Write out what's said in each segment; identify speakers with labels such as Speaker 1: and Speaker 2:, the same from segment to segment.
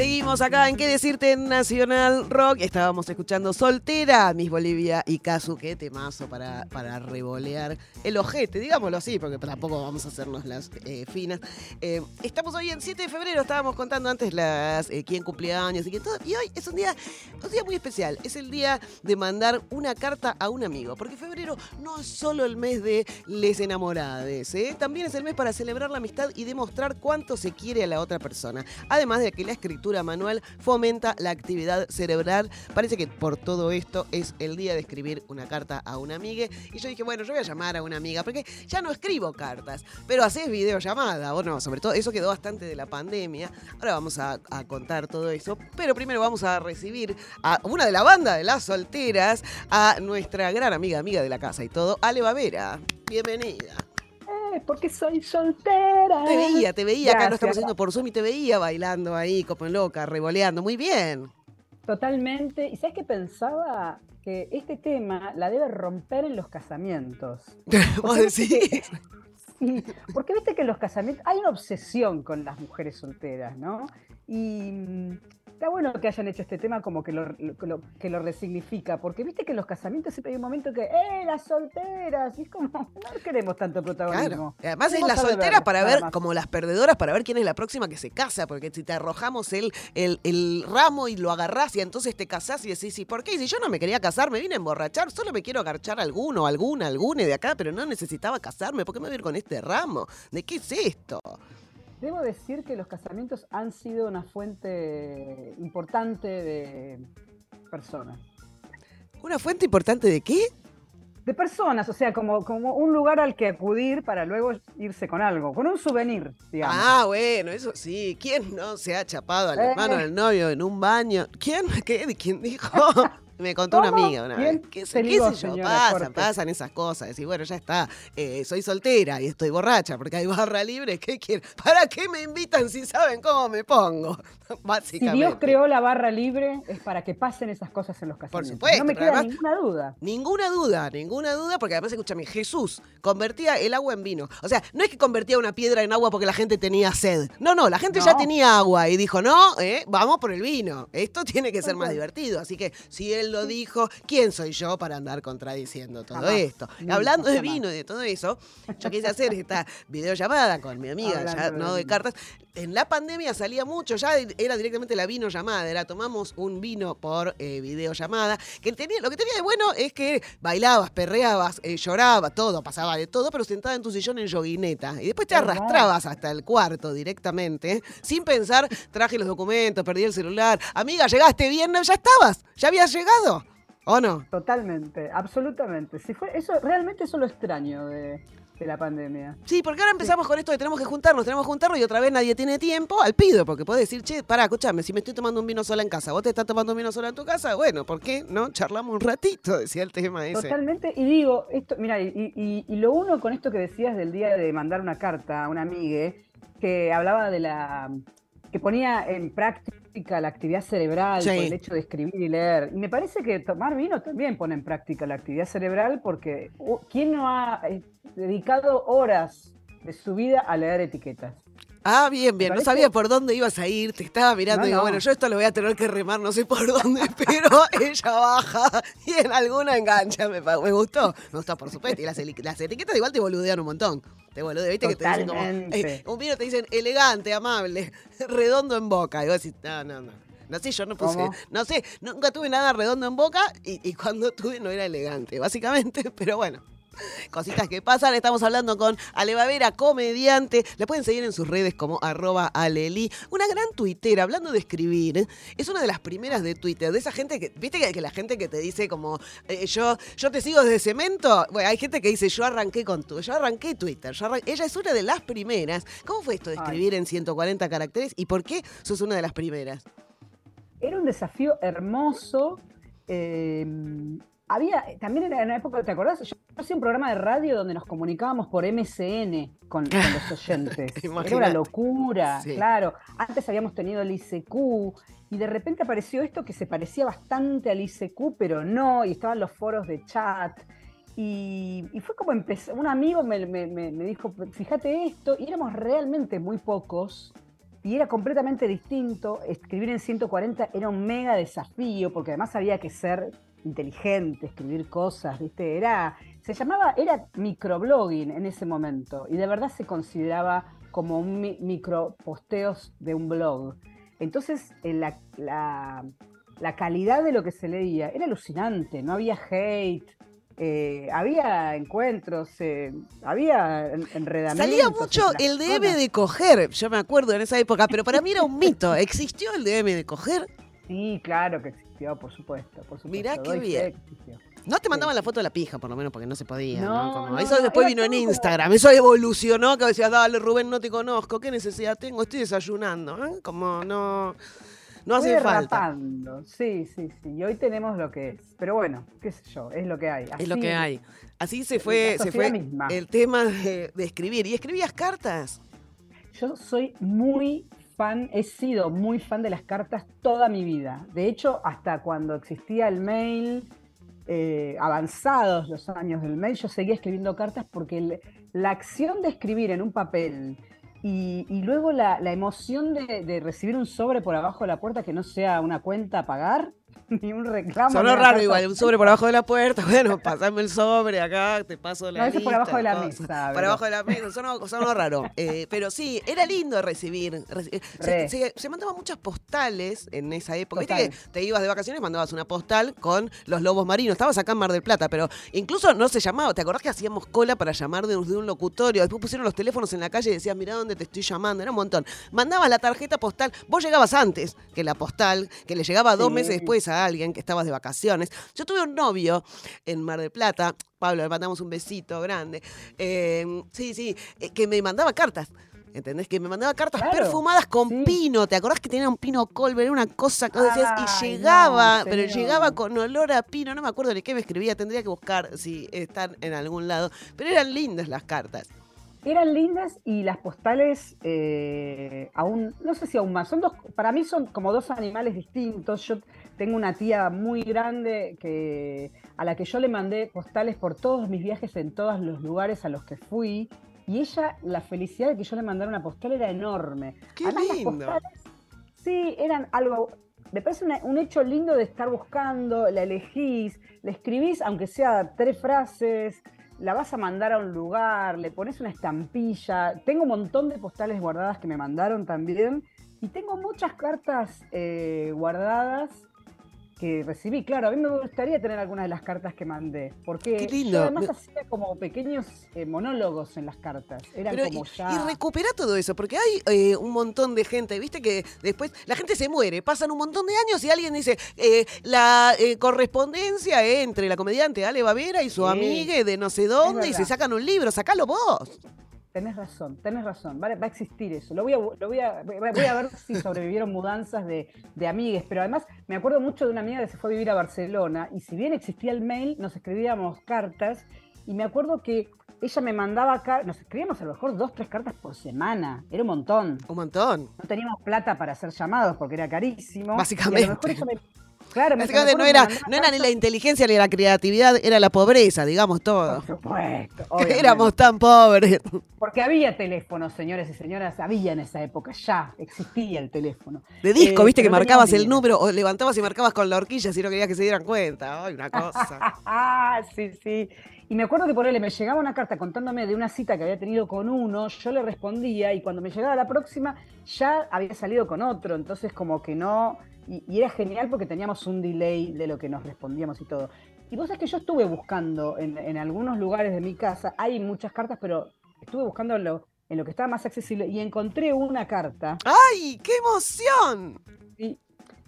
Speaker 1: Seguimos acá en qué decirte en Nacional Rock. Estábamos escuchando Soltera, Miss Bolivia y Casu. Qué temazo para, para revolear el ojete, digámoslo así, porque tampoco vamos a hacernos las eh, finas. Eh, estamos hoy en 7 de febrero, estábamos contando antes las eh, quién cumplía años y que todo. Y hoy es un día, un día muy especial. Es el día de mandar una carta a un amigo. Porque febrero no es solo el mes de les enamorades, también es el mes para celebrar la amistad y demostrar cuánto se quiere a la otra persona. Además de que la escritura manual fomenta la actividad cerebral. Parece que por todo esto es el día de escribir una carta a una amiga. Y yo dije, bueno, yo voy a llamar a una amiga, porque ya no escribo cartas, pero haces videollamada, o no, sobre todo eso quedó bastante de la pandemia. Ahora vamos a, contar todo eso, pero primero vamos a recibir a una de la banda de las solteras, a nuestra gran amiga, amiga de la casa y todo, Ale Bavera. Bienvenida
Speaker 2: porque soy soltera.
Speaker 1: Te veía, te veía, acá lo estamos haciendo por Zoom y te veía bailando ahí como loca, revoleando, muy bien.
Speaker 2: Totalmente. ¿Y sabes qué pensaba? Que este tema la debe romper en los casamientos.
Speaker 1: ¿Vos decís?
Speaker 2: Sí, porque viste que en los casamientos hay una obsesión con las mujeres solteras, ¿no? Y Está bueno que hayan hecho este tema como que lo, que lo resignifica, porque viste que en los casamientos siempre hay un momento que, ¡eh, las solteras! Y es como, no queremos tanto protagonismo.
Speaker 1: Claro. Además es la soltera para ver, como las perdedoras, para ver quién es la próxima que se casa, porque si te arrojamos el, el, ramo y lo agarrás y entonces te casás y decís, ¿y por qué? Y si yo no me quería casar, me vine a emborrachar, solo me quiero agarchar alguno, alguna, alguna de acá, pero no necesitaba casarme, ¿por qué me voy a ir con este ramo? ¿De qué es esto?
Speaker 2: Debo decir que los casamientos han sido una fuente importante de personas.
Speaker 1: ¿Una fuente importante de qué?
Speaker 2: De personas, o sea, como, como un lugar al que acudir para luego irse con algo, con un souvenir, digamos.
Speaker 1: Ah, bueno, eso sí. ¿Quién no se ha chapado al hermano del novio en un baño? ¿Quién? ¿Qué? ¿Quién dijo? Me contó una amiga una vez. ¿Qué, sé yo? Pasan, pasan esas cosas. Y bueno, ya está. Eh, soy soltera y estoy borracha porque hay barra libre. ¿Qué quieren? ¿Para qué me invitan si saben cómo me pongo? Básicamente.
Speaker 2: Si Dios creó la barra libre es para que pasen esas cosas en los casamientos.
Speaker 1: Por supuesto.
Speaker 2: No me queda ninguna duda.
Speaker 1: Ninguna duda, ninguna duda, porque además, escúchame, Jesús convertía el agua en vino. O sea, no es que convertía una piedra en agua porque la gente tenía sed. No, no, la gente ya tenía agua y dijo, no, eh, vamos por el vino. Esto tiene que ser más divertido. Así que si él lo dijo, ¿quién soy yo para andar contradiciendo todo esto? Hablando de vino y de todo eso, yo quise hacer esta videollamada con mi amiga, ya no de cartas. En la pandemia salía mucho, ya era directamente la vino llamada, era tomamos un vino por eh, videollamada, que tenía, lo que tenía de bueno es que bailabas, perreabas, eh, llorabas, todo, pasaba de todo, pero sentada en tu sillón en yoguineta. Y después te arrastrabas hasta el cuarto directamente, sin pensar, traje los documentos, perdí el celular. Amiga, llegaste bien, ya estabas, ya habías llegado. ¿O no?
Speaker 2: Totalmente, absolutamente. Si fue, eso, realmente eso lo extraño de, la pandemia.
Speaker 1: Sí, porque ahora empezamos con esto de tenemos que juntarnos, tenemos que juntarnos y otra vez nadie tiene tiempo al pido, porque puedes decir, che, pará, escúchame, si me estoy tomando un vino sola en casa, vos te estás tomando un vino sola en tu casa, bueno, ¿por qué no? Charlamos un ratito, decía el tema ese.
Speaker 2: Totalmente, y digo, esto, mira, y, y lo uno con esto que decías del día de mandar una carta a una amiga, que hablaba de la que ponía en práctica la actividad cerebral por el hecho de escribir y leer. Y me parece que tomar vino también pone en práctica la actividad cerebral porque ¿quién no ha eh, dedicado horas de su vida a leer etiquetas?
Speaker 1: Ah, bien, bien. No sabía por dónde ibas a ir. Te estaba mirando y digo, bueno, yo esto lo voy a tener que remar, no sé por dónde, pero ella baja y en alguna engancha. Me, me gustó. Me gustó, por supuesto. Y las, etiquetas igual te boludean un montón. Te boludean, viste que te dicen como. Eh, un vino te dicen elegante, amable, redondo en boca. Y vos decís, no, no, no. No sé, yo no puse, no sé, nunca tuve nada redondo en boca y, y cuando tuve no era elegante, básicamente, pero bueno. Cositas que pasan, estamos hablando con Alevavera, comediante. Le pueden seguir en sus redes como arroba aleli. Una gran tuitera, hablando de escribir, es una de las primeras de Twitter, de esa gente que, viste que, la gente que te dice como, eh, yo, yo te sigo desde cemento, bueno, hay gente que dice, yo arranqué con tu, yo arranqué Twitter, ella es una de las primeras. ¿Cómo fue esto de escribir en 140 caracteres y por qué sos una de las primeras?
Speaker 2: Era un desafío hermoso. Eh, había, también era en una época, ¿te acordás? Yo hacía un programa de radio donde nos comunicábamos por MCN con, los oyentes. era una locura, claro. Antes habíamos tenido el ICQ y de repente apareció esto que se parecía bastante al ICQ, pero no, y estaban los foros de chat. Y, fue como empezó, un amigo me, me, dijo, fíjate esto, y éramos realmente muy pocos y era completamente distinto. Escribir en 140 era un mega desafío, porque además había que ser inteligente, escribir cosas, ¿viste? Era, se llamaba, era microblogging en ese momento, y de verdad se consideraba como un micro posteos de un blog. Entonces, la, la, la, calidad de lo que se leía era alucinante, no había hate, eh, había encuentros, eh, había enredamientos.
Speaker 1: Salía mucho el DM de coger, yo me acuerdo en esa época, pero para mí era un mito. ¿Existió el DM de coger?
Speaker 2: Sí, claro que existió, por supuesto. Por supuesto.
Speaker 1: Mirá qué bien. No te mandaban la foto de la pija, por lo menos, porque no se podía. No, eso después vino en Instagram. Eso evolucionó, que decías, dale, Rubén, no te conozco. ¿Qué necesidad tengo? Estoy desayunando. ¿eh? Como no. No hace falta.
Speaker 2: Sí, sí, sí. Y hoy tenemos lo que es. Pero bueno, qué sé yo, es lo que hay.
Speaker 1: es lo que hay. Así se fue, se fue el tema de, escribir. ¿Y escribías cartas?
Speaker 2: Yo soy muy he sido muy fan de las cartas toda mi vida. De hecho, hasta cuando existía el mail, eh, avanzados los años del mail, yo seguía escribiendo cartas porque la acción de escribir en un papel y, luego la, emoción de, recibir un sobre por abajo de la puerta que no sea una cuenta a pagar, ni un reclamo.
Speaker 1: Sonó raro igual, un sobre por abajo de la puerta, bueno, pasame el sobre acá, te paso la
Speaker 2: No, eso por abajo de la mesa.
Speaker 1: Por abajo de la mesa, sonó, raro. Eh, pero sí, era lindo recibir. se, mandaban muchas postales en esa época. Viste que te ibas de vacaciones mandabas una postal con los lobos marinos. Estabas acá en Mar del Plata, pero incluso no se llamaba. ¿Te acordás que hacíamos cola para llamar de un, locutorio? Después pusieron los teléfonos en la calle y decías, mirá dónde te estoy llamando. Era un montón. Mandabas la tarjeta postal. Vos llegabas antes que la postal, que le llegaba dos meses después a alguien que estabas de vacaciones. Yo tuve un novio en Mar del Plata, Pablo, le mandamos un besito grande. Eh, sí, sí, eh, que me mandaba cartas. ¿Entendés? Que me mandaba cartas perfumadas con pino. ¿Te acordás que tenía un pino Colbert? Era una cosa que decías. Y llegaba, pero llegaba con olor a pino. No me acuerdo de qué me escribía. Tendría que buscar si están en algún lado. Pero eran lindas las cartas.
Speaker 2: Eran lindas y las postales eh, aún, no sé si aún más, son dos, para mí son como dos animales distintos. Yo tengo una tía muy grande que, a la que yo le mandé postales por todos mis viajes en todos los lugares a los que fui. Y ella, la felicidad de que yo le mandara una postal era enorme.
Speaker 1: ¡Qué lindo!
Speaker 2: sí, eran algo, me parece un hecho lindo de estar buscando, la elegís, la escribís, aunque sea tres frases, la vas a mandar a un lugar, le pones una estampilla. Tengo un montón de postales guardadas que me mandaron también. Y tengo muchas cartas eh, guardadas que recibí. Claro, a mí me gustaría tener algunas de las cartas que mandé, porque yo además hacía como pequeños eh, monólogos en las cartas. Eran como ya...
Speaker 1: y recupera todo eso, porque hay eh, un montón de gente, viste que después la gente se muere, pasan un montón de años y alguien dice, eh, la correspondencia entre la comediante Ale Bavera y su amiga de no sé dónde, y se sacan un libro, sacalo vos.
Speaker 2: Tenés razón, tenés razón. Va, a existir eso. Lo voy a, lo voy a, voy a ver si sobrevivieron mudanzas de, de amigues. Pero además me acuerdo mucho de una amiga que se fue a vivir a Barcelona y si bien existía el mail, nos escribíamos cartas y me acuerdo que ella me mandaba nos escribíamos a lo mejor dos, tres cartas por semana. Era un montón.
Speaker 1: Un montón.
Speaker 2: No teníamos plata para hacer llamados porque era carísimo.
Speaker 1: Básicamente. a lo mejor me, Claro, Básicamente no era, no era ni la inteligencia ni la creatividad, era la pobreza, digamos todo.
Speaker 2: Por supuesto.
Speaker 1: Éramos tan pobres.
Speaker 2: Porque había teléfonos, señores y señoras, había en esa época, ya existía el teléfono.
Speaker 1: De disco, eh, viste que marcabas el número, o levantabas y marcabas con la horquilla si no querías que se dieran cuenta. Ay, una cosa.
Speaker 2: Ah, sí, sí. Y me acuerdo que por él me llegaba una carta contándome de una cita que había tenido con uno, yo le respondía y cuando me llegaba la próxima ya había salido con otro, entonces como que no, y, era genial porque teníamos un delay de lo que nos respondíamos y todo. Y vos sabés que yo estuve buscando en, algunos lugares de mi casa, hay muchas cartas, pero estuve buscando en lo, en lo que estaba más accesible y encontré una carta.
Speaker 1: ¡Ay, qué emoción!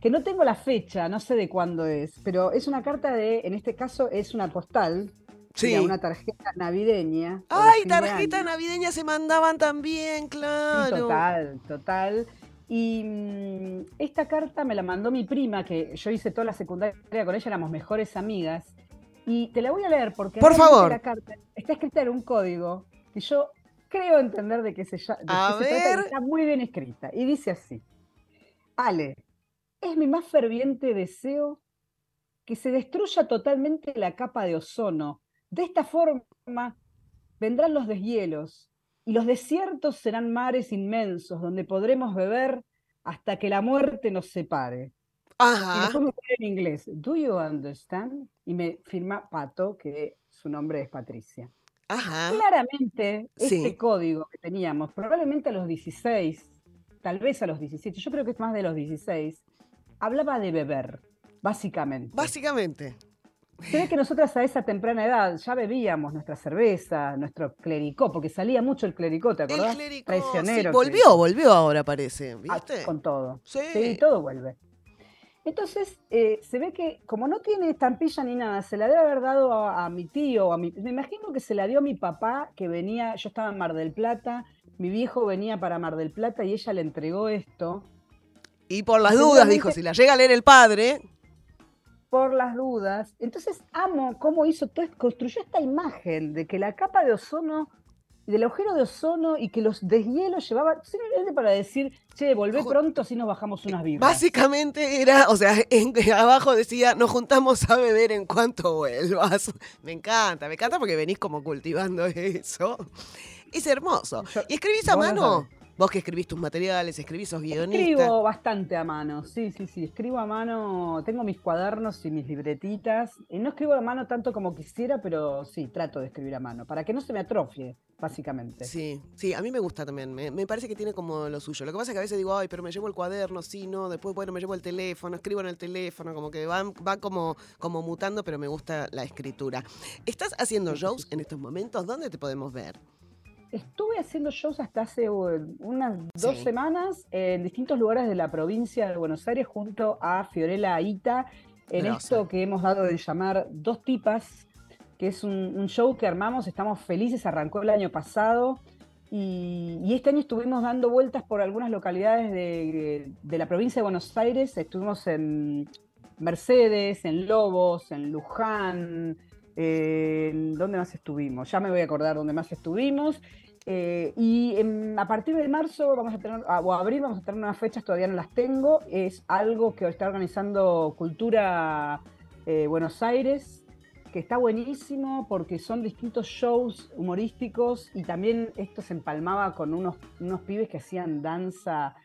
Speaker 2: que no tengo la fecha, no sé de cuándo es, pero es una carta de, en este caso es una postal, Sí. una tarjeta navideña.
Speaker 1: ¡Ay, tarjeta navideña se mandaban también, claro!
Speaker 2: total, total. Y mm, esta carta me la mandó mi prima, que yo hice toda la secundaria con ella, éramos mejores amigas. Y te la voy a leer porque
Speaker 1: Por favor.
Speaker 2: la carta está escrita en un código que yo creo entender de qué se, llama, está muy bien escrita. Y dice así: Ale, es mi más ferviente deseo que se destruya totalmente la capa de ozono. De esta forma vendrán los deshielos y los desiertos serán mares inmensos donde podremos beber hasta que la muerte nos separe. Y
Speaker 1: Ajá,
Speaker 2: después me pone en inglés, ¿Do you understand? Y me firma Pato, que su nombre es Patricia.
Speaker 1: ajá.
Speaker 2: Claramente, este
Speaker 1: Sí.
Speaker 2: código que teníamos, probablemente a los 16, tal vez a los 17, yo creo que es más de los 16, hablaba de beber, básicamente.
Speaker 1: Básicamente.
Speaker 2: Se ve que nosotras a esa temprana edad ya bebíamos nuestra cerveza, nuestro clericó, porque salía mucho el clericó, ¿te
Speaker 1: El
Speaker 2: acordás?
Speaker 1: clérigo. sí,
Speaker 2: Traicionero.
Speaker 1: volvió,
Speaker 2: clericó.
Speaker 1: volvió ahora, parece.
Speaker 2: Ah,
Speaker 1: ¿Viste?
Speaker 2: con todo.
Speaker 1: Sí.
Speaker 2: Sí, todo vuelve. Entonces, eh, se ve que como no tiene estampilla ni nada, se la debe haber dado a, a mi tío, a mi, me imagino que se la dio a mi papá, que venía, yo estaba en Mar del Plata, mi viejo venía para Mar del Plata y ella le entregó esto
Speaker 1: Y por las dudas, dijo, si la llega a leer el padre,
Speaker 2: por las dudas. Entonces, amo cómo hizo construyó esta imagen de que la capa de ozono, del agujero de ozono y que los deshielos llevaban, simplemente para decir, che, volvé pronto si nos bajamos unas birras.
Speaker 1: básicamente era, o sea, en, abajo decía, nos juntamos a beber en cuanto vuelvas. Me encanta, me encanta porque venís como cultivando eso. Es hermoso.
Speaker 2: Yo-
Speaker 1: ¿Y escribís a mano? Vos que escribís tus materiales, escribís, sos guionista.
Speaker 2: Escribo bastante a mano, sí, sí, sí, escribo a mano, tengo mis cuadernos y mis libretitas, y no escribo a mano tanto como quisiera, pero sí, trato de escribir a mano, para que no se me atrofie, básicamente.
Speaker 1: Sí, sí, a mí me gusta también. Me, me parece que tiene como lo suyo. Lo que pasa es que a veces digo, ay, pero me llevo el cuaderno, sí, no. Después, bueno, me llevo el teléfono, escribo en el teléfono, como que va, va como, como mutando, pero me gusta la escritura. ¿Estás haciendo shows en estos momentos? ¿Dónde te podemos ver?
Speaker 2: Estuve haciendo shows hasta hace uh, unas dos
Speaker 1: Sí.
Speaker 2: semanas en distintos lugares de la provincia de Buenos Aires junto a Fiorella Aita en
Speaker 1: Grosa.
Speaker 2: esto que hemos dado de llamar Dos Tipas, que es un, un show que armamos, estamos felices, arrancó el año pasado y, y este año estuvimos dando vueltas por algunas localidades de, de la provincia de Buenos Aires, estuvimos en Mercedes, en Lobos, en Luján, eh, ¿en ¿dónde más estuvimos? Ya me voy a acordar dónde más estuvimos. Eh, y a partir de marzo vamos a tener, ah, o abril vamos a tener unas fechas, todavía no las tengo. Es algo que está organizando Cultura eh, Buenos Aires, que está buenísimo porque son distintos shows humorísticos y también esto se empalmaba con unos, unos pibes que hacían danza,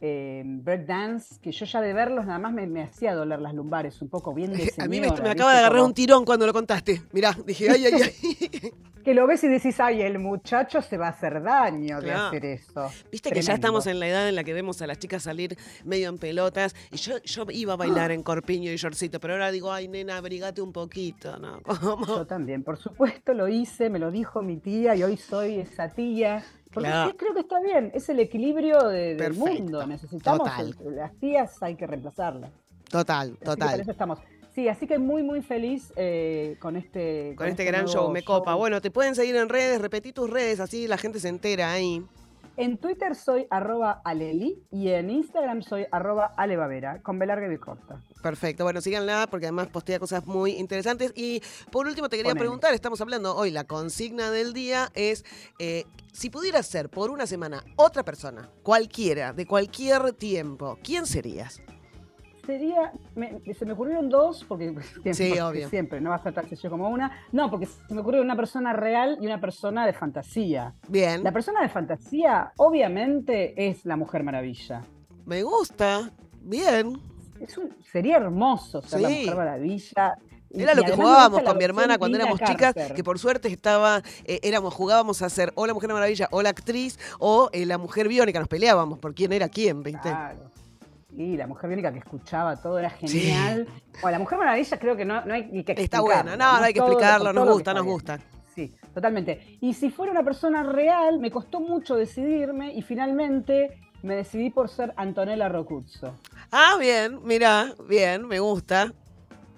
Speaker 2: eh, breakdance, que yo ya de verlos nada más me, me hacía doler las lumbares, un poco bien de
Speaker 1: a mí me,
Speaker 2: señora,
Speaker 1: me acaba de agarrar
Speaker 2: Como
Speaker 1: un tirón cuando lo contaste. Mirá, dije, ay, ay, ay.
Speaker 2: Que lo ves y decís, ay, el muchacho se va a hacer daño de hacer eso.
Speaker 1: Viste que ya estamos en la edad en la que vemos a las chicas salir medio en pelotas. Y yo, yo iba a bailar en corpiño y shortcito, pero ahora digo, ay, nena, abrigate un poquito, ¿no? Como-
Speaker 2: Yo también, por supuesto lo hice, me lo dijo mi tía y hoy soy esa tía. Porque
Speaker 1: Claro.
Speaker 2: sí, creo que está bien, es el equilibrio de- del mundo. Necesitamos
Speaker 1: total.
Speaker 2: el- las tías, hay que reemplazarlas.
Speaker 1: Total,
Speaker 2: Así
Speaker 1: total.
Speaker 2: eso estamos. Sí, así que muy, muy feliz eh, con este.
Speaker 1: Con este gran show, me copa. Bueno, te pueden seguir en redes, repetí tus redes, así la gente se entera ahí.
Speaker 2: En Twitter soy arroba aleli y en Instagram soy arroba alebavera, con B larga y B corta.
Speaker 1: Perfecto, bueno, síganla porque además postea cosas muy interesantes. Y por último te quería preguntar, estamos hablando hoy, la consigna del día es, eh, si pudieras ser por una semana otra persona, cualquiera, de cualquier tiempo, ¿quién serías?
Speaker 2: Sería, me- se me ocurrieron dos, porque siempre,
Speaker 1: Sí,
Speaker 2: porque
Speaker 1: obvio.
Speaker 2: siempre, no va a ser tan sencillo como una. No, porque se me ocurrió una persona real y una persona de fantasía.
Speaker 1: Bien,
Speaker 2: La persona de fantasía, obviamente, es la Mujer Maravilla.
Speaker 1: me gusta, bien.
Speaker 2: Es un- sería hermoso ser la. Mujer Maravilla.
Speaker 1: Era
Speaker 2: y
Speaker 1: lo que jugábamos con mi hermana cuando éramos chicas, que por suerte estaba, eh, éramos, jugábamos a ser o la Mujer Maravilla o la actriz o eh, la Mujer Biónica, nos peleábamos por quién era quién, ¿viste?
Speaker 2: Claro. Y la mujer biónica que escuchaba todo era genial. Bueno, la Mujer Maravilla creo que no, no hay ni que
Speaker 1: Está
Speaker 2: explicarlo,
Speaker 1: buena, no, no hay que explicarlo,
Speaker 2: todo
Speaker 1: nos gusta,
Speaker 2: está
Speaker 1: nos
Speaker 2: bien.
Speaker 1: gusta.
Speaker 2: Sí, totalmente. Y si fuera una persona real, me costó mucho decidirme y finalmente me decidí por ser Antonella Rocuzzo.
Speaker 1: Ah, bien, mira, bien, me gusta.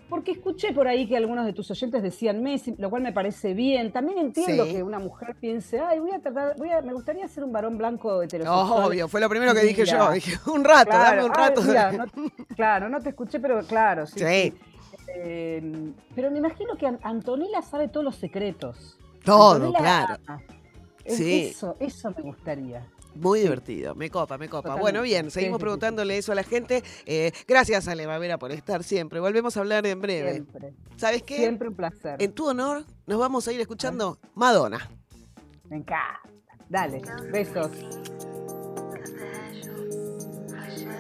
Speaker 2: Porque escuché por ahí que algunos de tus oyentes decían Messi, lo cual me parece bien. También entiendo
Speaker 1: Sí.
Speaker 2: que una mujer piense, ay, voy a tratar, voy a, me gustaría ser un varón blanco heterosexual.
Speaker 1: Obvio, fue lo primero que dije yo. Dije, un rato, dame
Speaker 2: Claro,
Speaker 1: un
Speaker 2: ay,
Speaker 1: rato.
Speaker 2: mira, no- claro, no te escuché, pero claro, sí.
Speaker 1: Sí.
Speaker 2: Eh, pero me imagino que An- Antonella sabe todos los secretos.
Speaker 1: Todo,
Speaker 2: Antonella-
Speaker 1: claro.
Speaker 2: es-
Speaker 1: Sí.
Speaker 2: Eso, eso me gustaría.
Speaker 1: Muy divertido, me copa, me copa.
Speaker 2: Totalmente.
Speaker 1: Bueno, bien, seguimos preguntándole eso a la gente. Eh, gracias, Ale Bavera, por estar siempre. Volvemos a hablar en breve.
Speaker 2: Siempre.
Speaker 1: ¿Sabes qué?
Speaker 2: Siempre un placer.
Speaker 1: En tu honor, nos vamos a ir escuchando Madonna.
Speaker 2: Me encanta. Dale, besos.